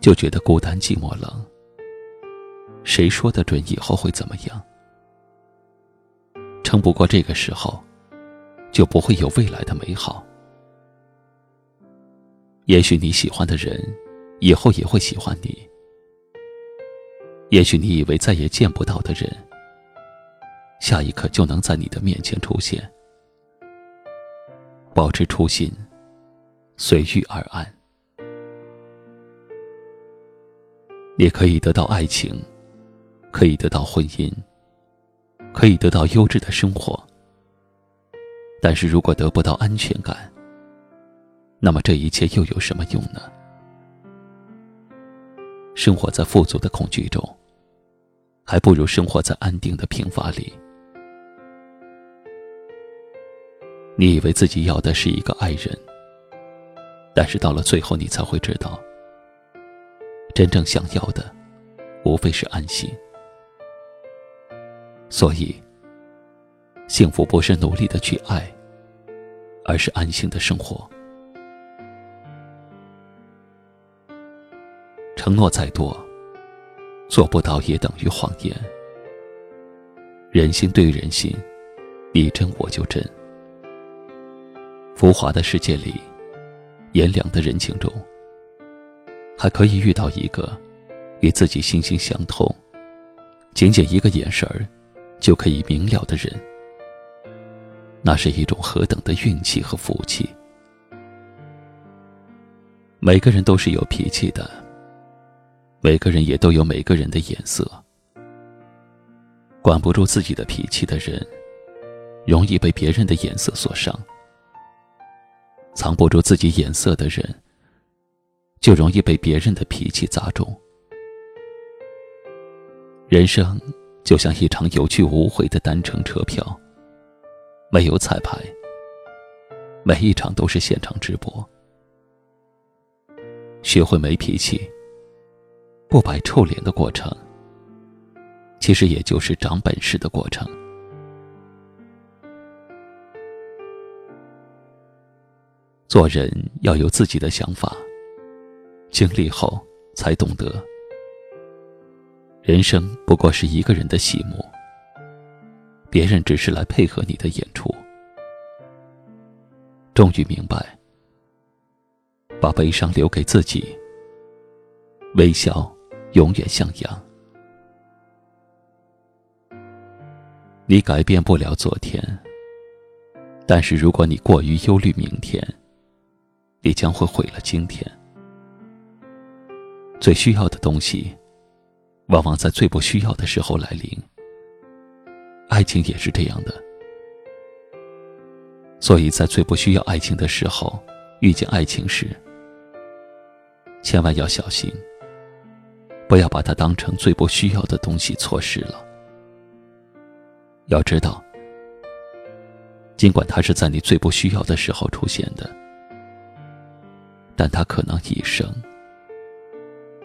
就觉得孤单、寂寞、冷。谁说得准以后会怎么样？撑不过这个时候，就不会有未来的美好。也许你喜欢的人，以后也会喜欢你；也许你以为再也见不到的人，下一刻就能在你的面前出现。保持初心，随遇而安。也可以得到爱情，可以得到婚姻，可以得到优质的生活。但是如果得不到安全感，那么这一切又有什么用呢？生活在富足的恐惧中，还不如生活在安定的平凡里。你以为自己要的是一个爱人，但是到了最后，你才会知道。真正想要的，无非是安心。所以，幸福不是努力的去爱，而是安心的生活。承诺再多，做不到也等于谎言。人心对人心，你真我就真。浮华的世界里，炎凉的人情中。还可以遇到一个与自己心心相通、仅仅一个眼神儿就可以明了的人，那是一种何等的运气和福气！每个人都是有脾气的，每个人也都有每个人的眼色。管不住自己的脾气的人，容易被别人的眼色所伤；藏不住自己眼色的人，就容易被别人的脾气砸中。人生就像一场有去无回的单程车票，没有彩排，每一场都是现场直播。学会没脾气、不摆臭脸的过程，其实也就是长本事的过程。做人要有自己的想法。经历后，才懂得，人生不过是一个人的戏目，别人只是来配合你的演出。终于明白，把悲伤留给自己，微笑永远向阳。你改变不了昨天，但是如果你过于忧虑明天，你将会毁了今天。最需要的东西，往往在最不需要的时候来临。爱情也是这样的，所以在最不需要爱情的时候遇见爱情时，千万要小心，不要把它当成最不需要的东西错失了。要知道，尽管它是在你最不需要的时候出现的，但它可能一生。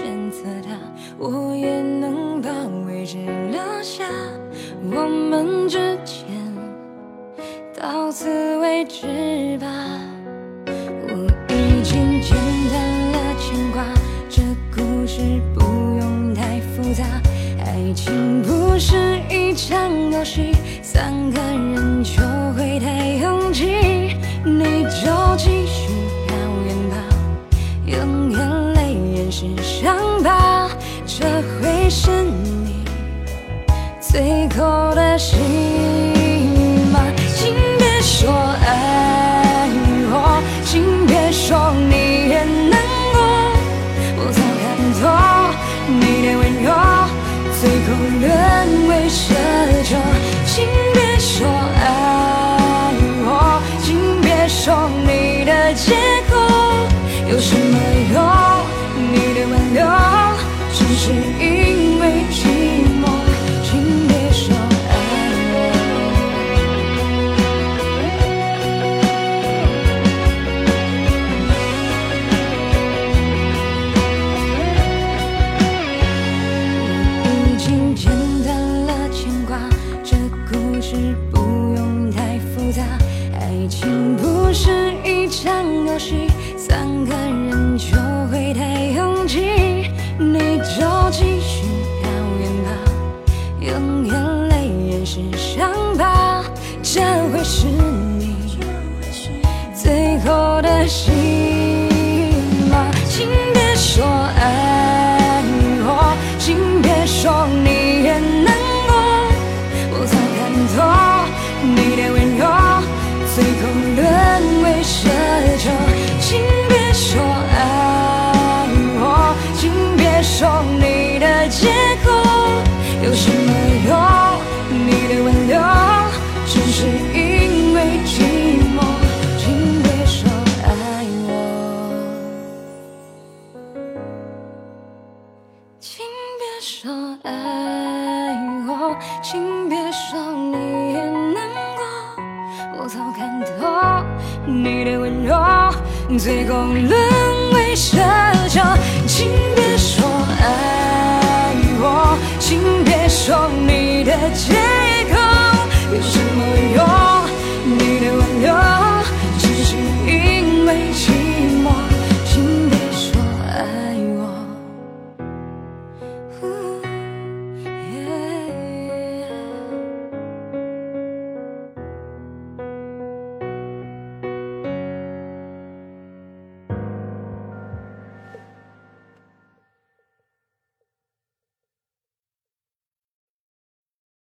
选择他，我也能把位置留下。我们之间，到此为止吧。我已经简单了牵挂，这故事不用太复杂。爱情不是一场游戏，三个人就会太有。这会是你最后的心。何时请别说你也难过我早看透你的温柔最后沦为奢求请别说爱我请别说你的借口